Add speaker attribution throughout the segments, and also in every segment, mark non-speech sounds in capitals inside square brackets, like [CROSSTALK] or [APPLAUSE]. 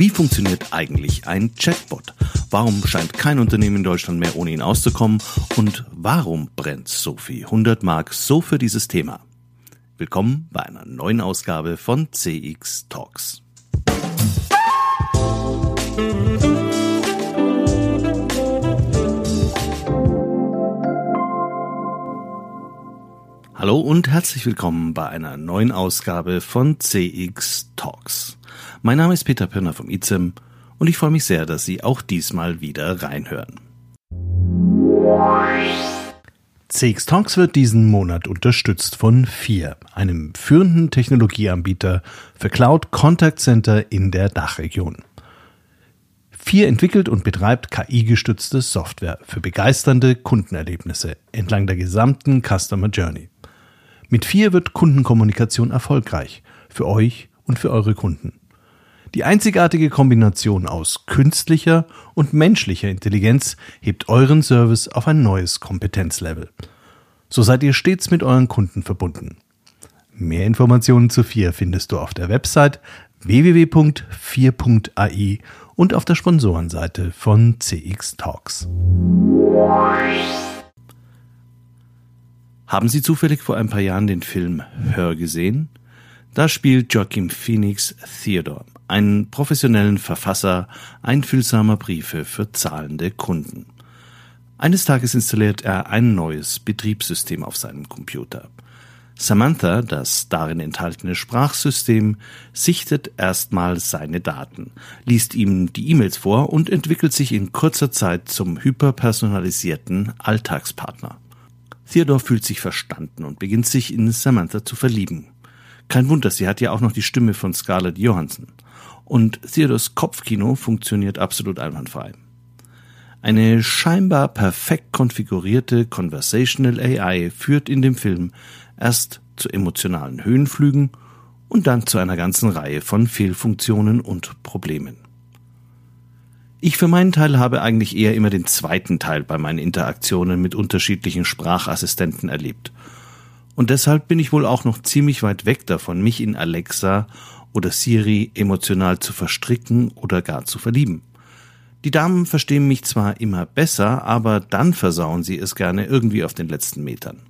Speaker 1: Wie funktioniert eigentlich ein Chatbot? Warum scheint kein Unternehmen in Deutschland mehr ohne ihn auszukommen? Und warum brennt Sophie 100 Mark so für dieses Thema? Willkommen bei einer neuen Ausgabe von CX Talks. Hallo und herzlich willkommen bei einer neuen Ausgabe von CX Talks. Mein Name ist Peter Pirner vom IZEM und ich freue mich sehr, dass Sie auch diesmal wieder reinhören. CX Talks wird diesen Monat unterstützt von FIR, einem führenden Technologieanbieter für Cloud Contact Center in der Dachregion. FIR entwickelt und betreibt KI-gestützte Software für begeisternde Kundenerlebnisse entlang der gesamten Customer Journey. Mit FIR wird Kundenkommunikation erfolgreich für euch und für eure Kunden. Die einzigartige Kombination aus künstlicher und menschlicher Intelligenz hebt euren Service auf ein neues Kompetenzlevel. So seid ihr stets mit euren Kunden verbunden. Mehr Informationen zu 4 findest du auf der Website www.4.ai und auf der Sponsorenseite von CX Talks. Haben Sie zufällig vor ein paar Jahren den Film Hör gesehen? Da spielt Joachim Phoenix Theodore, einen professionellen Verfasser einfühlsamer Briefe für zahlende Kunden. Eines Tages installiert er ein neues Betriebssystem auf seinem Computer. Samantha, das darin enthaltene Sprachsystem, sichtet erstmal seine Daten, liest ihm die E-Mails vor und entwickelt sich in kurzer Zeit zum hyperpersonalisierten Alltagspartner. Theodore fühlt sich verstanden und beginnt sich in Samantha zu verlieben. Kein Wunder, sie hat ja auch noch die Stimme von Scarlett Johansson und Theodors Kopfkino funktioniert absolut einwandfrei. Eine scheinbar perfekt konfigurierte Conversational AI führt in dem Film erst zu emotionalen Höhenflügen und dann zu einer ganzen Reihe von Fehlfunktionen und Problemen. Ich für meinen Teil habe eigentlich eher immer den zweiten Teil bei meinen Interaktionen mit unterschiedlichen Sprachassistenten erlebt. Und deshalb bin ich wohl auch noch ziemlich weit weg davon, mich in Alexa oder Siri emotional zu verstricken oder gar zu verlieben. Die Damen verstehen mich zwar immer besser, aber dann versauen sie es gerne irgendwie auf den letzten Metern.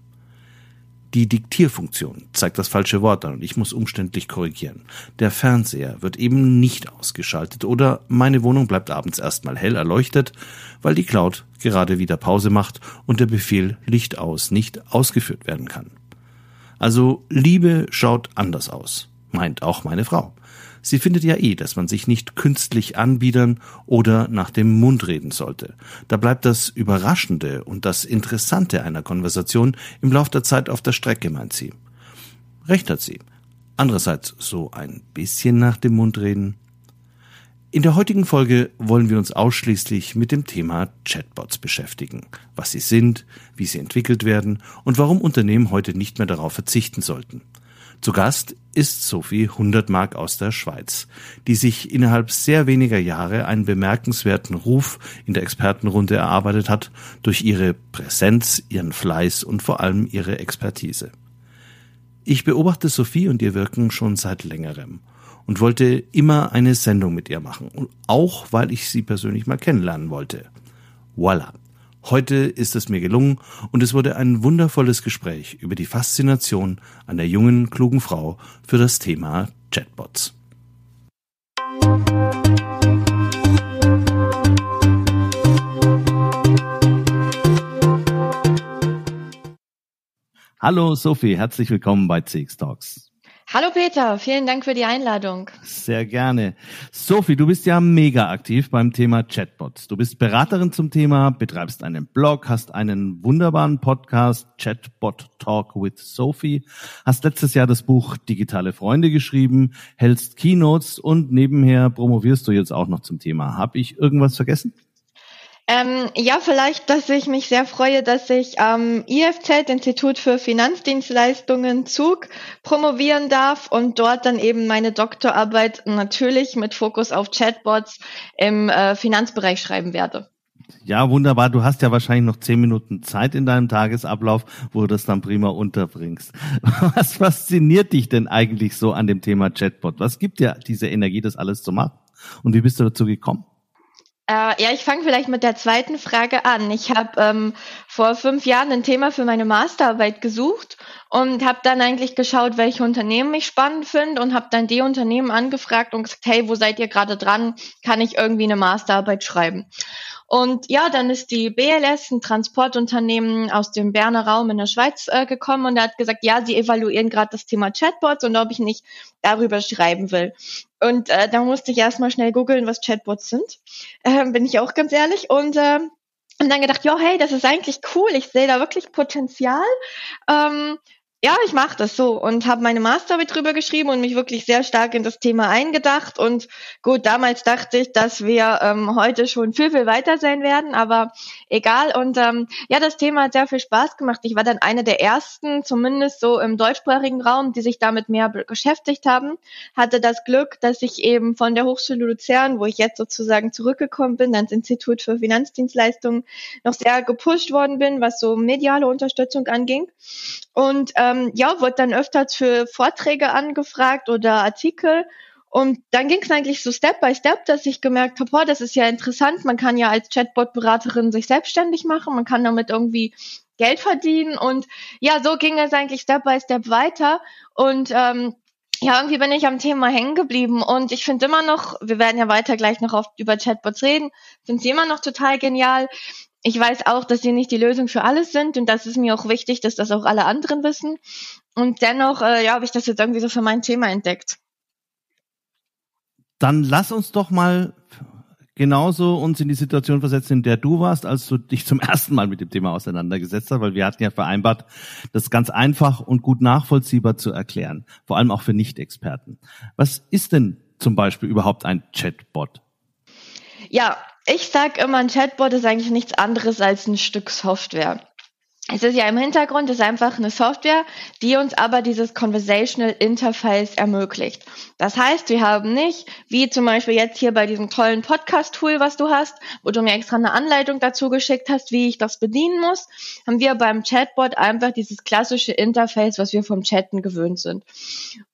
Speaker 1: Die Diktierfunktion zeigt das falsche Wort an und ich muss umständlich korrigieren. Der Fernseher wird eben nicht ausgeschaltet oder meine Wohnung bleibt abends erstmal hell erleuchtet, weil die Cloud gerade wieder Pause macht und der Befehl Licht aus nicht ausgeführt werden kann. Also Liebe schaut anders aus meint auch meine Frau. Sie findet ja eh, dass man sich nicht künstlich anbiedern oder nach dem Mund reden sollte. Da bleibt das Überraschende und das Interessante einer Konversation im Lauf der Zeit auf der Strecke, meint sie. Recht hat sie. Andererseits so ein bisschen nach dem Mund reden. In der heutigen Folge wollen wir uns ausschließlich mit dem Thema Chatbots beschäftigen, was sie sind, wie sie entwickelt werden und warum Unternehmen heute nicht mehr darauf verzichten sollten. Zu Gast ist Sophie 100 Mark aus der Schweiz, die sich innerhalb sehr weniger Jahre einen bemerkenswerten Ruf in der Expertenrunde erarbeitet hat durch ihre Präsenz, ihren Fleiß und vor allem ihre Expertise. Ich beobachte Sophie und ihr Wirken schon seit längerem und wollte immer eine Sendung mit ihr machen, auch weil ich sie persönlich mal kennenlernen wollte. Voila. Heute ist es mir gelungen und es wurde ein wundervolles Gespräch über die Faszination einer jungen, klugen Frau für das Thema Chatbots. Hallo Sophie, herzlich willkommen bei CX Talks.
Speaker 2: Hallo Peter, vielen Dank für die Einladung.
Speaker 1: Sehr gerne. Sophie, du bist ja mega aktiv beim Thema Chatbots. Du bist Beraterin zum Thema, betreibst einen Blog, hast einen wunderbaren Podcast, Chatbot Talk with Sophie, hast letztes Jahr das Buch Digitale Freunde geschrieben, hältst Keynotes und nebenher promovierst du jetzt auch noch zum Thema. Hab ich irgendwas vergessen?
Speaker 2: Ähm, ja, vielleicht, dass ich mich sehr freue, dass ich am IFZ, Institut für Finanzdienstleistungen Zug, promovieren darf und dort dann eben meine Doktorarbeit natürlich mit Fokus auf Chatbots im äh, Finanzbereich schreiben werde.
Speaker 1: Ja, wunderbar. Du hast ja wahrscheinlich noch zehn Minuten Zeit in deinem Tagesablauf, wo du das dann prima unterbringst. [LAUGHS] Was fasziniert dich denn eigentlich so an dem Thema Chatbot? Was gibt dir diese Energie, das alles zu machen? Und wie bist du dazu gekommen?
Speaker 2: Äh, ja, ich fange vielleicht mit der zweiten Frage an. Ich habe ähm, vor fünf Jahren ein Thema für meine Masterarbeit gesucht und habe dann eigentlich geschaut, welche Unternehmen ich spannend finde und habe dann die Unternehmen angefragt und gesagt, hey, wo seid ihr gerade dran? Kann ich irgendwie eine Masterarbeit schreiben? Und ja, dann ist die BLS, ein Transportunternehmen aus dem Berner Raum in der Schweiz äh, gekommen und hat gesagt, ja, sie evaluieren gerade das Thema Chatbots und ob ich nicht darüber schreiben will. Und äh, da musste ich erstmal schnell googeln, was Chatbots sind. Äh, bin ich auch ganz ehrlich. Und äh, und dann gedacht, ja, hey, das ist eigentlich cool. Ich sehe da wirklich Potenzial. Ähm, ja, ich mache das so und habe meine Masterarbeit drüber geschrieben und mich wirklich sehr stark in das Thema eingedacht. Und gut, damals dachte ich, dass wir ähm, heute schon viel, viel weiter sein werden, aber egal. Und ähm, ja, das Thema hat sehr viel Spaß gemacht. Ich war dann eine der ersten, zumindest so im deutschsprachigen Raum, die sich damit mehr beschäftigt haben. Hatte das Glück, dass ich eben von der Hochschule Luzern, wo ich jetzt sozusagen zurückgekommen bin, ans Institut für Finanzdienstleistungen, noch sehr gepusht worden bin, was so mediale Unterstützung anging. Und ähm, ja, wurde dann öfters für Vorträge angefragt oder Artikel. Und dann ging es eigentlich so Step by Step, dass ich gemerkt habe, oh, das ist ja interessant. Man kann ja als Chatbot-Beraterin sich selbstständig machen, man kann damit irgendwie Geld verdienen. Und ja, so ging es eigentlich Step by Step weiter. Und ähm, ja, irgendwie bin ich am Thema hängen geblieben und ich finde immer noch, wir werden ja weiter gleich noch oft über Chatbots reden, finde sie immer noch total genial ich weiß auch, dass sie nicht die Lösung für alles sind und das ist mir auch wichtig, dass das auch alle anderen wissen. Und dennoch, äh, ja, habe ich das jetzt irgendwie so für mein Thema entdeckt.
Speaker 1: Dann lass uns doch mal genauso uns in die Situation versetzen, in der du warst, als du dich zum [LAUGHS] ersten Mal mit dem Thema auseinandergesetzt hast, weil wir hatten ja vereinbart, das ganz einfach und gut nachvollziehbar zu erklären, vor allem auch für Nicht-Experten. Was ist denn zum Beispiel überhaupt ein Chatbot?
Speaker 2: Ja, ich sag immer, ein Chatbot ist eigentlich nichts anderes als ein Stück Software. Es ist ja im Hintergrund, es ist einfach eine Software, die uns aber dieses Conversational Interface ermöglicht. Das heißt, wir haben nicht, wie zum Beispiel jetzt hier bei diesem tollen Podcast-Tool, was du hast, wo du mir extra eine Anleitung dazu geschickt hast, wie ich das bedienen muss, haben wir beim Chatbot einfach dieses klassische Interface, was wir vom Chatten gewöhnt sind.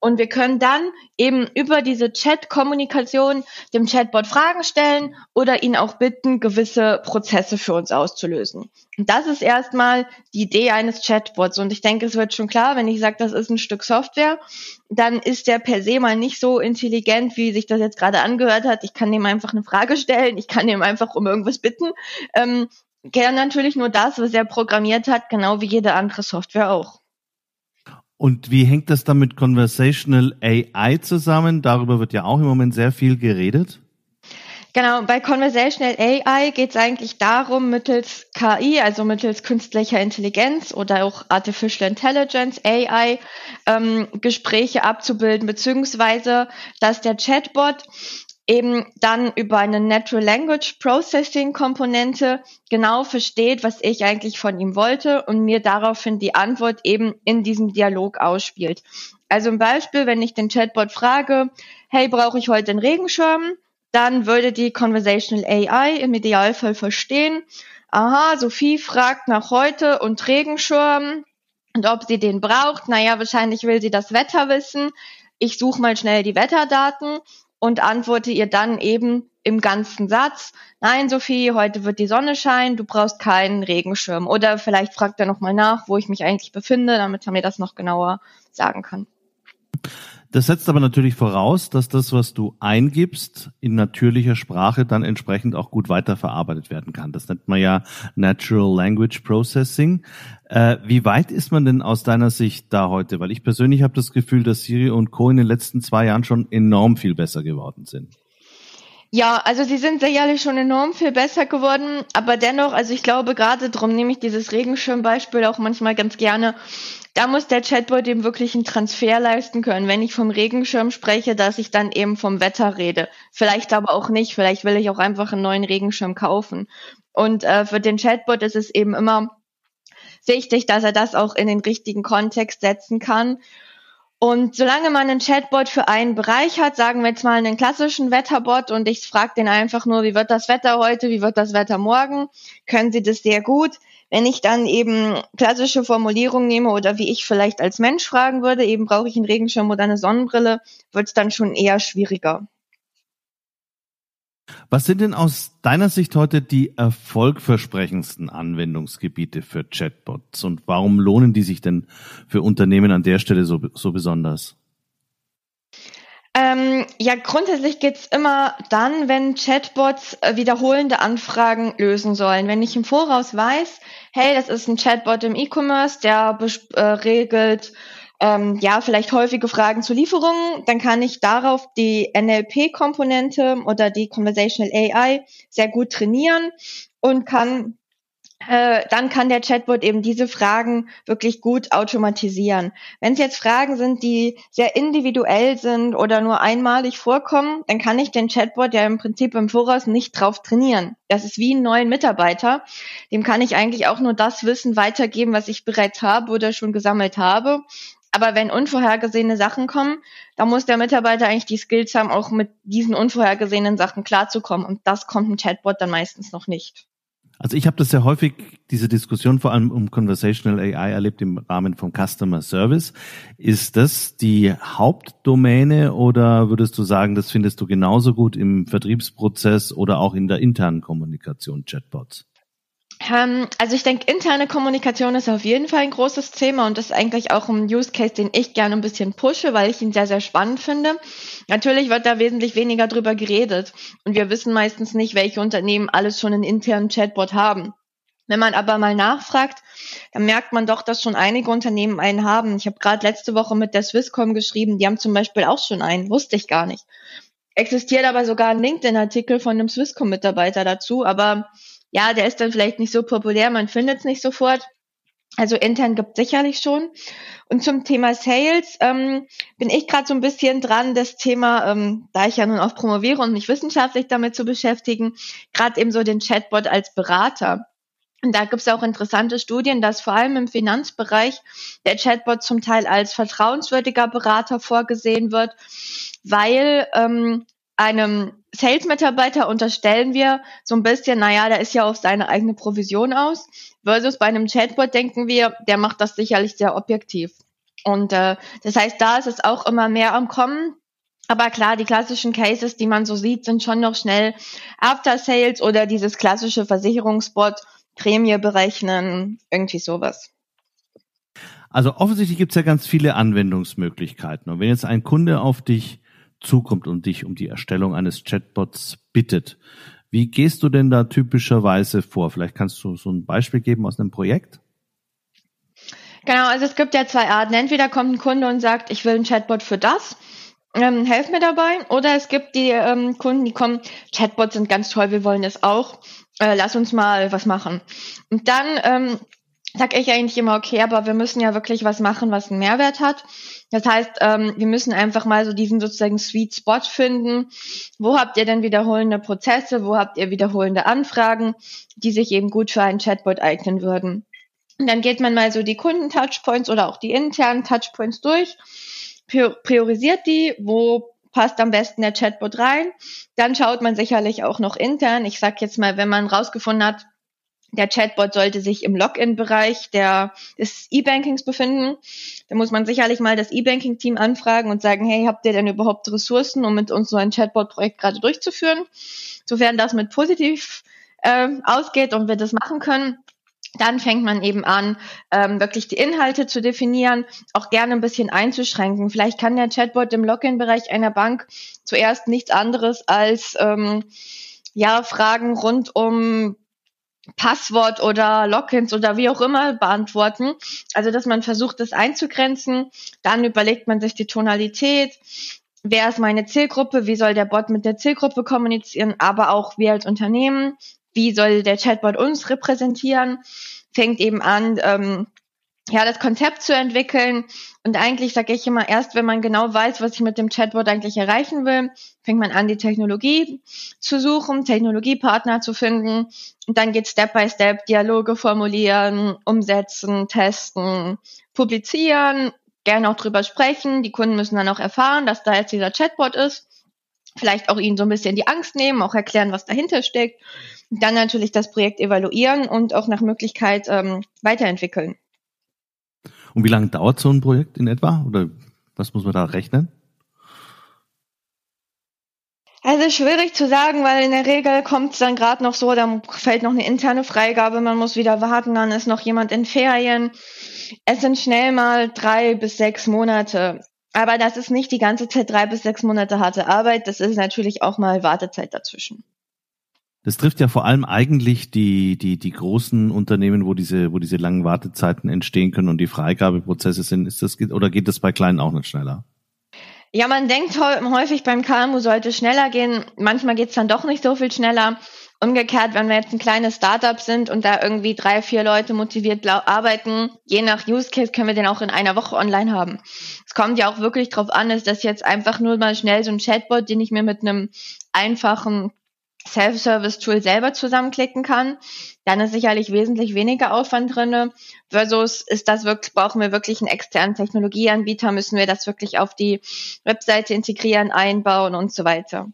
Speaker 2: Und wir können dann eben über diese Chat-Kommunikation dem Chatbot Fragen stellen oder ihn auch bitten, gewisse Prozesse für uns auszulösen. Und das ist erstmal die Idee eines Chatbots. Und ich denke, es wird schon klar, wenn ich sage, das ist ein Stück Software, dann ist der per se mal nicht so intelligent, wie sich das jetzt gerade angehört hat. Ich kann dem einfach eine Frage stellen, ich kann dem einfach um irgendwas bitten. Ähm, kann natürlich nur das, was er programmiert hat, genau wie jede andere Software auch.
Speaker 1: Und wie hängt das dann mit Conversational AI zusammen? Darüber wird ja auch im Moment sehr viel geredet.
Speaker 2: Genau, bei Conversational AI geht es eigentlich darum, mittels KI, also mittels künstlicher Intelligenz oder auch Artificial Intelligence, AI, ähm, Gespräche abzubilden, beziehungsweise dass der Chatbot eben dann über eine Natural Language Processing Komponente genau versteht, was ich eigentlich von ihm wollte und mir daraufhin die Antwort eben in diesem Dialog ausspielt. Also ein Beispiel, wenn ich den Chatbot frage, hey, brauche ich heute einen Regenschirm? Dann würde die Conversational AI im Idealfall verstehen, aha, Sophie fragt nach heute und Regenschirm und ob sie den braucht. Naja, wahrscheinlich will sie das Wetter wissen. Ich suche mal schnell die Wetterdaten und antworte ihr dann eben im ganzen Satz, nein, Sophie, heute wird die Sonne scheinen, du brauchst keinen Regenschirm. Oder vielleicht fragt er nochmal nach, wo ich mich eigentlich befinde, damit er mir das noch genauer sagen kann.
Speaker 1: Das setzt aber natürlich voraus, dass das, was du eingibst, in natürlicher Sprache dann entsprechend auch gut weiterverarbeitet werden kann. Das nennt man ja Natural Language Processing. Äh, wie weit ist man denn aus deiner Sicht da heute? Weil ich persönlich habe das Gefühl, dass Siri und Co. in den letzten zwei Jahren schon enorm viel besser geworden sind.
Speaker 2: Ja, also sie sind sicherlich schon enorm viel besser geworden, aber dennoch, also ich glaube gerade darum nehme ich dieses Regenschirmbeispiel auch manchmal ganz gerne, da muss der Chatbot eben wirklich einen Transfer leisten können. Wenn ich vom Regenschirm spreche, dass ich dann eben vom Wetter rede. Vielleicht aber auch nicht. Vielleicht will ich auch einfach einen neuen Regenschirm kaufen. Und äh, für den Chatbot ist es eben immer wichtig, dass er das auch in den richtigen Kontext setzen kann. Und solange man einen Chatbot für einen Bereich hat, sagen wir jetzt mal einen klassischen Wetterbot und ich frage den einfach nur, wie wird das Wetter heute, wie wird das Wetter morgen, können Sie das sehr gut. Wenn ich dann eben klassische Formulierungen nehme oder wie ich vielleicht als Mensch fragen würde, eben brauche ich einen Regenschirm oder eine Sonnenbrille, wird es dann schon eher schwieriger.
Speaker 1: Was sind denn aus deiner Sicht heute die erfolgversprechendsten Anwendungsgebiete für Chatbots und warum lohnen die sich denn für Unternehmen an der Stelle so, so besonders?
Speaker 2: Ähm, ja, grundsätzlich geht's immer dann, wenn Chatbots äh, wiederholende Anfragen lösen sollen. Wenn ich im Voraus weiß, hey, das ist ein Chatbot im E-Commerce, der äh, regelt ähm, ja vielleicht häufige Fragen zu Lieferungen, dann kann ich darauf die NLP-Komponente oder die Conversational AI sehr gut trainieren und kann äh, dann kann der Chatbot eben diese Fragen wirklich gut automatisieren. Wenn es jetzt Fragen sind, die sehr individuell sind oder nur einmalig vorkommen, dann kann ich den Chatbot ja im Prinzip im Voraus nicht drauf trainieren. Das ist wie ein neuen Mitarbeiter. Dem kann ich eigentlich auch nur das Wissen weitergeben, was ich bereits habe oder schon gesammelt habe. Aber wenn unvorhergesehene Sachen kommen, dann muss der Mitarbeiter eigentlich die Skills haben, auch mit diesen unvorhergesehenen Sachen klarzukommen. Und das kommt ein Chatbot dann meistens noch nicht.
Speaker 1: Also ich habe das sehr häufig, diese Diskussion vor allem um Conversational AI erlebt im Rahmen von Customer Service. Ist das die Hauptdomäne oder würdest du sagen, das findest du genauso gut im Vertriebsprozess oder auch in der internen Kommunikation Chatbots?
Speaker 2: Ähm, also ich denke, interne Kommunikation ist auf jeden Fall ein großes Thema und ist eigentlich auch ein Use Case, den ich gerne ein bisschen pushe, weil ich ihn sehr, sehr spannend finde. Natürlich wird da wesentlich weniger drüber geredet und wir wissen meistens nicht, welche Unternehmen alles schon einen internen Chatbot haben. Wenn man aber mal nachfragt, dann merkt man doch, dass schon einige Unternehmen einen haben. Ich habe gerade letzte Woche mit der Swisscom geschrieben, die haben zum Beispiel auch schon einen, wusste ich gar nicht. Existiert aber sogar ein LinkedIn-Artikel von einem Swisscom-Mitarbeiter dazu, aber ja, der ist dann vielleicht nicht so populär, man findet es nicht sofort. Also intern gibt sicherlich schon. Und zum Thema Sales ähm, bin ich gerade so ein bisschen dran, das Thema, ähm, da ich ja nun auch promoviere und mich wissenschaftlich damit zu beschäftigen, gerade eben so den Chatbot als Berater. Und da gibt es auch interessante Studien, dass vor allem im Finanzbereich der Chatbot zum Teil als vertrauenswürdiger Berater vorgesehen wird, weil ähm, einem Sales-Mitarbeiter unterstellen wir so ein bisschen, naja, der ist ja auf seine eigene Provision aus, versus bei einem Chatbot denken wir, der macht das sicherlich sehr objektiv. Und äh, das heißt, da ist es auch immer mehr am Kommen. Aber klar, die klassischen Cases, die man so sieht, sind schon noch schnell After Sales oder dieses klassische Versicherungsbot, Prämie berechnen, irgendwie sowas.
Speaker 1: Also offensichtlich gibt es ja ganz viele Anwendungsmöglichkeiten. Und wenn jetzt ein Kunde auf dich zukommt und dich um die Erstellung eines Chatbots bittet. Wie gehst du denn da typischerweise vor? Vielleicht kannst du so ein Beispiel geben aus einem Projekt?
Speaker 2: Genau, also es gibt ja zwei Arten. Entweder kommt ein Kunde und sagt, ich will ein Chatbot für das, ähm, helf mir dabei. Oder es gibt die ähm, Kunden, die kommen, Chatbots sind ganz toll, wir wollen das auch, äh, lass uns mal was machen. Und dann ähm, sag ich eigentlich immer, okay, aber wir müssen ja wirklich was machen, was einen Mehrwert hat. Das heißt, ähm, wir müssen einfach mal so diesen sozusagen Sweet Spot finden. Wo habt ihr denn wiederholende Prozesse? Wo habt ihr wiederholende Anfragen, die sich eben gut für einen Chatbot eignen würden? Und dann geht man mal so die Kunden-Touchpoints oder auch die internen Touchpoints durch, priorisiert die, wo passt am besten der Chatbot rein. Dann schaut man sicherlich auch noch intern. Ich sag jetzt mal, wenn man rausgefunden hat, der Chatbot sollte sich im Login-Bereich des E-Bankings befinden. Da muss man sicherlich mal das E-Banking-Team anfragen und sagen, hey, habt ihr denn überhaupt Ressourcen, um mit uns so ein Chatbot-Projekt gerade durchzuführen? Sofern das mit positiv äh, ausgeht und wir das machen können, dann fängt man eben an, ähm, wirklich die Inhalte zu definieren, auch gerne ein bisschen einzuschränken. Vielleicht kann der Chatbot im Login-Bereich einer Bank zuerst nichts anderes als ähm, ja Fragen rund um Passwort oder Logins oder wie auch immer beantworten. Also, dass man versucht, das einzugrenzen. Dann überlegt man sich die Tonalität. Wer ist meine Zielgruppe? Wie soll der Bot mit der Zielgruppe kommunizieren? Aber auch wir als Unternehmen. Wie soll der Chatbot uns repräsentieren? Fängt eben an, ähm, ja, das Konzept zu entwickeln. Und eigentlich sage ich immer, erst wenn man genau weiß, was ich mit dem Chatbot eigentlich erreichen will, fängt man an, die Technologie zu suchen, Technologiepartner zu finden. Und dann geht Step by Step Dialoge formulieren, umsetzen, testen, publizieren, gerne auch drüber sprechen. Die Kunden müssen dann auch erfahren, dass da jetzt dieser Chatbot ist. Vielleicht auch ihnen so ein bisschen die Angst nehmen, auch erklären, was dahinter steckt. Und dann natürlich das Projekt evaluieren und auch nach Möglichkeit ähm, weiterentwickeln.
Speaker 1: Und wie lange dauert so ein Projekt in etwa? Oder was muss man da rechnen?
Speaker 2: Also schwierig zu sagen, weil in der Regel kommt es dann gerade noch so, da fällt noch eine interne Freigabe, man muss wieder warten, dann ist noch jemand in Ferien. Es sind schnell mal drei bis sechs Monate. Aber das ist nicht die ganze Zeit drei bis sechs Monate harte Arbeit, das ist natürlich auch mal Wartezeit dazwischen.
Speaker 1: Das trifft ja vor allem eigentlich die, die, die großen Unternehmen, wo diese, wo diese langen Wartezeiten entstehen können und die Freigabeprozesse sind. Ist das, oder geht das bei kleinen auch nicht schneller?
Speaker 2: Ja, man denkt häufig beim KMU sollte schneller gehen. Manchmal geht's dann doch nicht so viel schneller. Umgekehrt, wenn wir jetzt ein kleines Startup sind und da irgendwie drei, vier Leute motiviert arbeiten, je nach Use Case können wir den auch in einer Woche online haben. Es kommt ja auch wirklich drauf an, ist das jetzt einfach nur mal schnell so ein Chatbot, den ich mir mit einem einfachen Self-Service-Tool selber zusammenklicken kann, dann ist sicherlich wesentlich weniger Aufwand drinne. Versus ist das wirklich, brauchen wir wirklich einen externen Technologieanbieter, müssen wir das wirklich auf die Webseite integrieren, einbauen und so weiter.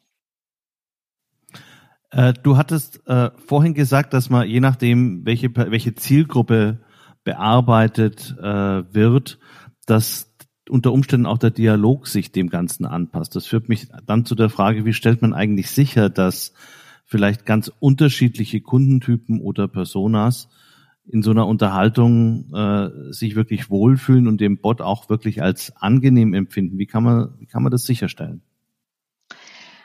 Speaker 1: Äh, du hattest äh, vorhin gesagt, dass man je nachdem, welche, welche Zielgruppe bearbeitet äh, wird, dass unter Umständen auch der Dialog sich dem Ganzen anpasst. Das führt mich dann zu der Frage, wie stellt man eigentlich sicher, dass vielleicht ganz unterschiedliche Kundentypen oder Personas in so einer Unterhaltung äh, sich wirklich wohlfühlen und den Bot auch wirklich als angenehm empfinden. Wie kann man, wie kann man das sicherstellen?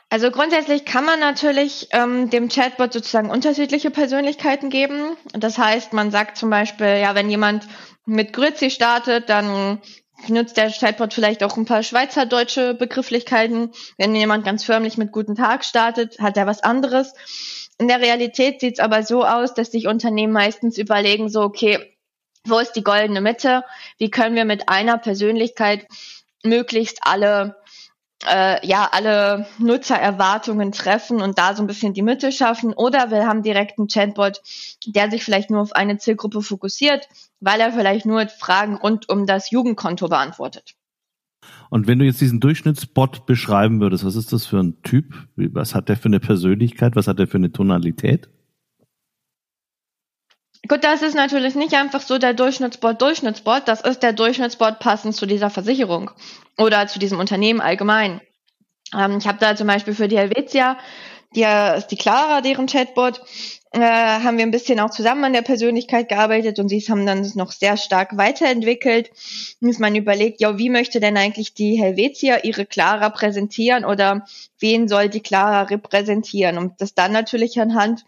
Speaker 2: Also grundsätzlich kann man natürlich ähm, dem Chatbot sozusagen unterschiedliche Persönlichkeiten geben. Das heißt, man sagt zum Beispiel, ja, wenn jemand mit Grüezi startet, dann nutzt der Chatbot vielleicht auch ein paar schweizerdeutsche Begrifflichkeiten. Wenn jemand ganz förmlich mit Guten Tag startet, hat er was anderes. In der Realität sieht es aber so aus, dass sich Unternehmen meistens überlegen, so, okay, wo ist die goldene Mitte? Wie können wir mit einer Persönlichkeit möglichst alle äh, ja alle Nutzererwartungen treffen und da so ein bisschen die Mitte schaffen. Oder wir haben direkt einen Chatbot, der sich vielleicht nur auf eine Zielgruppe fokussiert, weil er vielleicht nur Fragen rund um das Jugendkonto beantwortet.
Speaker 1: Und wenn du jetzt diesen Durchschnittsbot beschreiben würdest, was ist das für ein Typ? Was hat der für eine Persönlichkeit? Was hat der für eine Tonalität?
Speaker 2: Gut, das ist natürlich nicht einfach so der Durchschnittsbot Durchschnittsbot, das ist der Durchschnittsbot passend zu dieser Versicherung oder zu diesem Unternehmen allgemein. Ähm, ich habe da zum Beispiel für die Helvetia, die ist die Clara, deren Chatbot, äh, haben wir ein bisschen auch zusammen an der Persönlichkeit gearbeitet und sie haben dann noch sehr stark weiterentwickelt. Muss man überlegt, ja, wie möchte denn eigentlich die Helvetia ihre Clara präsentieren oder wen soll die Clara repräsentieren? Und das dann natürlich anhand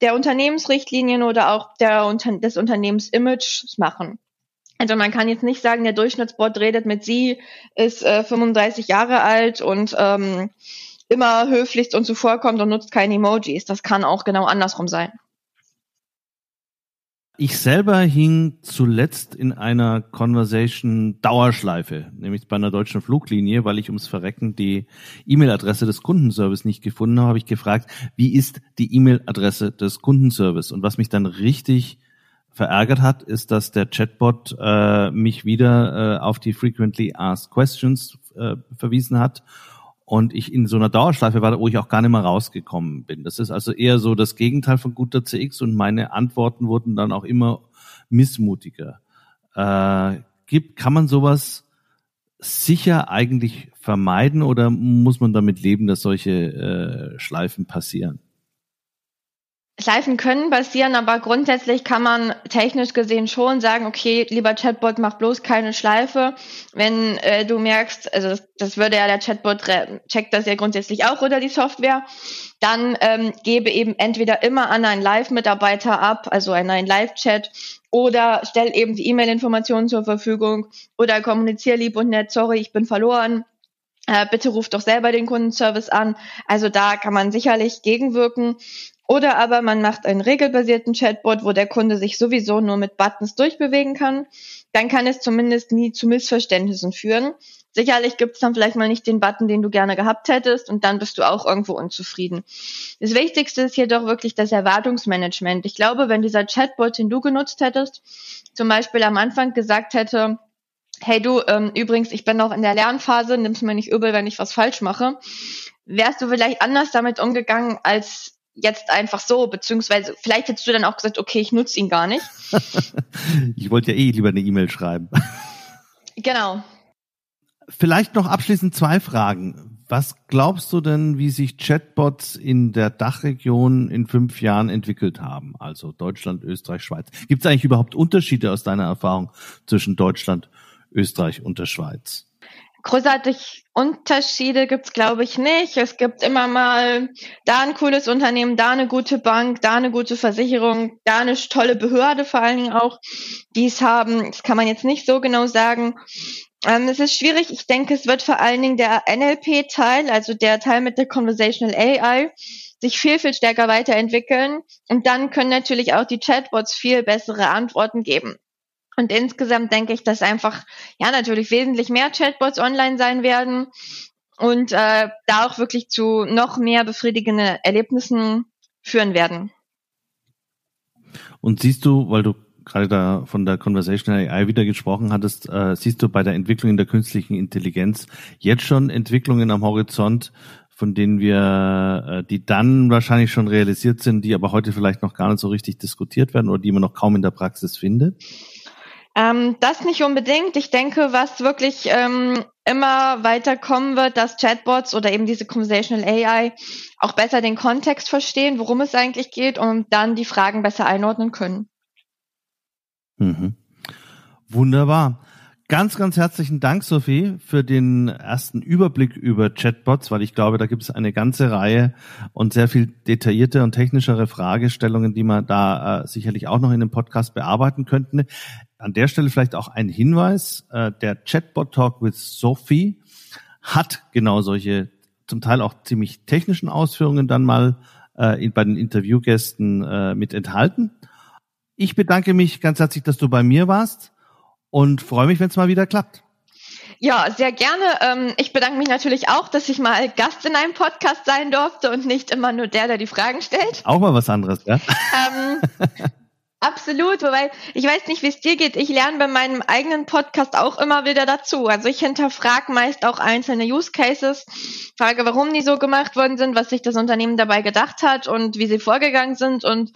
Speaker 2: der Unternehmensrichtlinien oder auch der, des Unternehmensimages machen. Also man kann jetzt nicht sagen, der Durchschnittsbot redet mit sie, ist äh, 35 Jahre alt und ähm, immer höflichst und zuvorkommt und nutzt keine Emojis. Das kann auch genau andersrum sein.
Speaker 1: Ich selber hing zuletzt in einer Conversation Dauerschleife, nämlich bei einer deutschen Fluglinie, weil ich ums Verrecken die E-Mail-Adresse des Kundenservice nicht gefunden habe, habe ich gefragt, wie ist die E-Mail-Adresse des Kundenservice? Und was mich dann richtig verärgert hat, ist, dass der Chatbot äh, mich wieder äh, auf die Frequently Asked Questions äh, verwiesen hat und ich in so einer Dauerschleife war, wo ich auch gar nicht mehr rausgekommen bin. Das ist also eher so das Gegenteil von guter CX und meine Antworten wurden dann auch immer missmutiger. Äh, gibt, kann man sowas sicher eigentlich vermeiden oder muss man damit leben, dass solche äh, Schleifen passieren?
Speaker 2: Schleifen können passieren, aber grundsätzlich kann man technisch gesehen schon sagen, okay, lieber Chatbot, mach bloß keine Schleife. Wenn äh, du merkst, also das, das würde ja der Chatbot checkt das ja grundsätzlich auch oder die Software, dann ähm, gebe eben entweder immer an einen Live-Mitarbeiter ab, also an einen Live-Chat, oder stell eben die E-Mail-Informationen zur Verfügung oder kommuniziere lieb und nett, sorry, ich bin verloren. Äh, bitte ruft doch selber den Kundenservice an. Also da kann man sicherlich gegenwirken. Oder aber man macht einen regelbasierten Chatbot, wo der Kunde sich sowieso nur mit Buttons durchbewegen kann. Dann kann es zumindest nie zu Missverständnissen führen. Sicherlich gibt es dann vielleicht mal nicht den Button, den du gerne gehabt hättest und dann bist du auch irgendwo unzufrieden. Das Wichtigste ist jedoch wirklich das Erwartungsmanagement. Ich glaube, wenn dieser Chatbot, den du genutzt hättest, zum Beispiel am Anfang gesagt hätte, hey du, ähm, übrigens, ich bin noch in der Lernphase, nimm's mir nicht übel, wenn ich was falsch mache, wärst du vielleicht anders damit umgegangen, als jetzt einfach so, beziehungsweise vielleicht hättest du dann auch gesagt, okay, ich nutze ihn gar nicht. [LAUGHS]
Speaker 1: ich wollte ja eh lieber eine E-Mail schreiben. [LAUGHS]
Speaker 2: Genau.
Speaker 1: Vielleicht noch abschließend zwei Fragen. Was glaubst du denn, wie sich Chatbots in der Dachregion in fünf Jahren entwickelt haben? Also Deutschland, Österreich, Schweiz. Gibt es eigentlich überhaupt Unterschiede aus deiner Erfahrung zwischen Deutschland, Österreich und der Schweiz?
Speaker 2: Großartig Unterschiede gibt's glaube ich nicht. Es gibt immer mal da ein cooles Unternehmen, da eine gute Bank, da eine gute Versicherung, da eine tolle Behörde vor allen Dingen auch, die es haben. Das kann man jetzt nicht so genau sagen. Ähm, es ist schwierig. Ich denke, es wird vor allen Dingen der NLP-Teil, also der Teil mit der Conversational AI, sich viel, viel stärker weiterentwickeln. Und dann können natürlich auch die Chatbots viel bessere Antworten geben. Und insgesamt denke ich, dass einfach, ja, natürlich wesentlich mehr Chatbots online sein werden und äh, da auch wirklich zu noch mehr befriedigenden Erlebnissen führen werden.
Speaker 1: Und siehst du, weil du gerade da von der Conversational AI wieder gesprochen hattest, äh, siehst du bei der Entwicklung in der künstlichen Intelligenz jetzt schon Entwicklungen am Horizont, von denen wir, äh, die dann wahrscheinlich schon realisiert sind, die aber heute vielleicht noch gar nicht so richtig diskutiert werden oder die man noch kaum in der Praxis findet?
Speaker 2: Ähm, das nicht unbedingt. Ich denke, was wirklich ähm, immer weiter kommen wird, dass Chatbots oder eben diese Conversational AI auch besser den Kontext verstehen, worum es eigentlich geht und dann die Fragen besser einordnen können.
Speaker 1: Mhm. Wunderbar. Ganz, ganz herzlichen Dank, Sophie, für den ersten Überblick über Chatbots, weil ich glaube, da gibt es eine ganze Reihe und sehr viel detaillierte und technischere Fragestellungen, die man da äh, sicherlich auch noch in dem Podcast bearbeiten könnten. An der Stelle vielleicht auch ein Hinweis. Äh, der Chatbot Talk with Sophie hat genau solche zum Teil auch ziemlich technischen Ausführungen dann mal äh, bei den Interviewgästen äh, mit enthalten. Ich bedanke mich ganz herzlich, dass du bei mir warst und freue mich, wenn es mal wieder klappt.
Speaker 2: Ja, sehr gerne. Ähm, ich bedanke mich natürlich auch, dass ich mal Gast in einem Podcast sein durfte und nicht immer nur der, der die Fragen stellt.
Speaker 1: Auch mal was anderes, ja? Ähm, [LAUGHS]
Speaker 2: absolut, wobei ich weiß nicht, wie es dir geht. Ich lerne bei meinem eigenen Podcast auch immer wieder dazu. Also ich hinterfrage meist auch einzelne Use Cases, frage, warum die so gemacht worden sind, was sich das Unternehmen dabei gedacht hat und wie sie vorgegangen sind und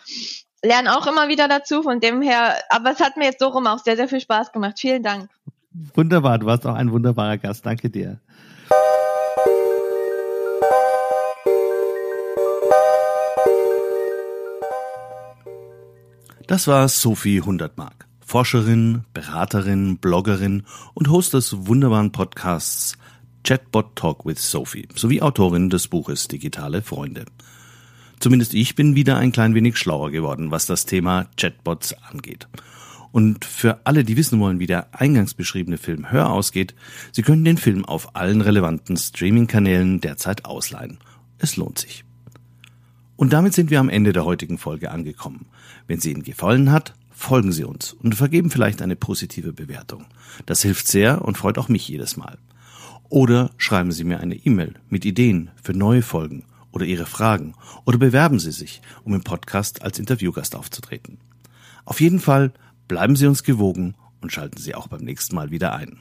Speaker 2: lerne auch immer wieder dazu, von dem her, aber es hat mir jetzt so rum auch sehr, sehr viel Spaß gemacht. Vielen Dank.
Speaker 1: Wunderbar, du warst auch ein wunderbarer Gast. Danke dir. Das war Sophie Hundertmark, Forscherin, Beraterin, Bloggerin und Host des wunderbaren Podcasts Chatbot Talk with Sophie sowie Autorin des Buches Digitale Freunde. Zumindest ich bin wieder ein klein wenig schlauer geworden, was das Thema Chatbots angeht. Und für alle, die wissen wollen, wie der eingangs beschriebene Film Hör ausgeht, Sie können den Film auf allen relevanten Streaming-Kanälen derzeit ausleihen. Es lohnt sich. Und damit sind wir am Ende der heutigen Folge angekommen. Wenn sie Ihnen gefallen hat, folgen Sie uns und vergeben vielleicht eine positive Bewertung. Das hilft sehr und freut auch mich jedes Mal. Oder schreiben Sie mir eine E-Mail mit Ideen für neue Folgen oder Ihre Fragen oder bewerben Sie sich, um im Podcast als Interviewgast aufzutreten. Auf jeden Fall bleiben Sie uns gewogen und schalten Sie auch beim nächsten Mal wieder ein.